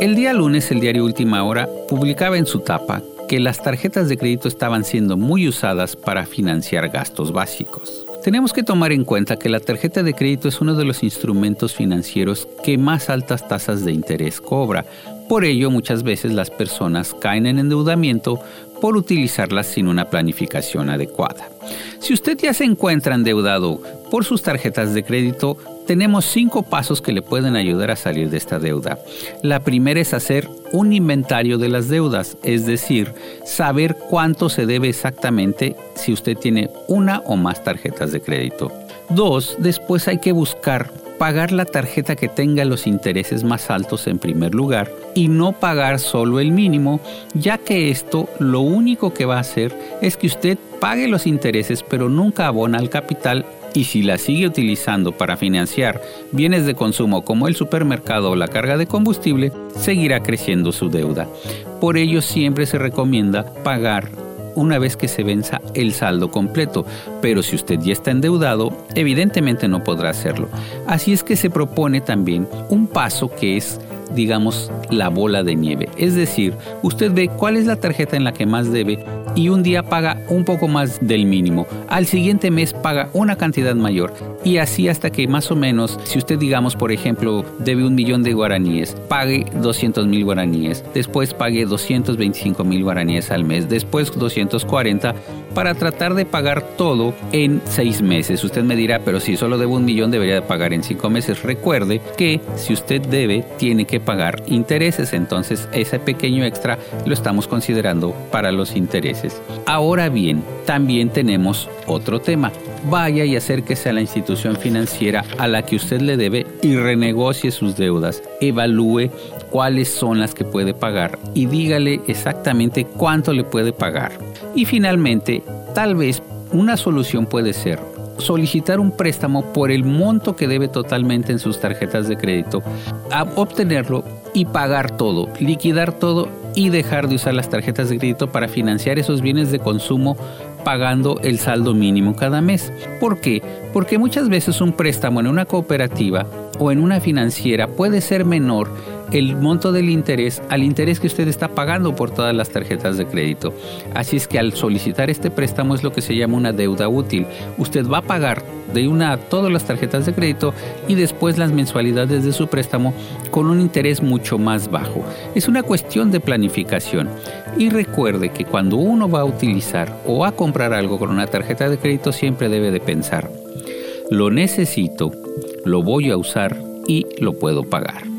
El día lunes el diario Última Hora publicaba en su tapa que las tarjetas de crédito estaban siendo muy usadas para financiar gastos básicos. Tenemos que tomar en cuenta que la tarjeta de crédito es uno de los instrumentos financieros que más altas tasas de interés cobra. Por ello, muchas veces las personas caen en endeudamiento por utilizarlas sin una planificación adecuada. Si usted ya se encuentra endeudado por sus tarjetas de crédito, tenemos cinco pasos que le pueden ayudar a salir de esta deuda. La primera es hacer un inventario de las deudas, es decir, saber cuánto se debe exactamente si usted tiene una o más tarjetas de crédito. Dos, después hay que buscar pagar la tarjeta que tenga los intereses más altos en primer lugar y no pagar solo el mínimo, ya que esto lo único que va a hacer es que usted pague los intereses pero nunca abona al capital y si la sigue utilizando para financiar bienes de consumo como el supermercado o la carga de combustible, seguirá creciendo su deuda. Por ello siempre se recomienda pagar una vez que se venza el saldo completo, pero si usted ya está endeudado, evidentemente no podrá hacerlo. Así es que se propone también un paso que es digamos, la bola de nieve. Es decir, usted ve cuál es la tarjeta en la que más debe y un día paga un poco más del mínimo. Al siguiente mes paga una cantidad mayor y así hasta que más o menos, si usted digamos por ejemplo debe un millón de guaraníes, pague 200 mil guaraníes, después pague 225 mil guaraníes al mes, después 240 para tratar de pagar todo en seis meses. Usted me dirá, pero si solo debo un millón debería de pagar en cinco meses. Recuerde que si usted debe, tiene que pagar intereses, entonces ese pequeño extra lo estamos considerando para los intereses. Ahora bien, también tenemos otro tema. Vaya y acérquese a la institución financiera a la que usted le debe y renegocie sus deudas. Evalúe cuáles son las que puede pagar y dígale exactamente cuánto le puede pagar. Y finalmente, tal vez una solución puede ser solicitar un préstamo por el monto que debe totalmente en sus tarjetas de crédito, obtenerlo y pagar todo, liquidar todo y dejar de usar las tarjetas de crédito para financiar esos bienes de consumo pagando el saldo mínimo cada mes. ¿Por qué? Porque muchas veces un préstamo en una cooperativa o en una financiera puede ser menor el monto del interés al interés que usted está pagando por todas las tarjetas de crédito. Así es que al solicitar este préstamo es lo que se llama una deuda útil. Usted va a pagar de una todas las tarjetas de crédito y después las mensualidades de su préstamo con un interés mucho más bajo. Es una cuestión de planificación. Y recuerde que cuando uno va a utilizar o a comprar algo con una tarjeta de crédito siempre debe de pensar, lo necesito, lo voy a usar y lo puedo pagar.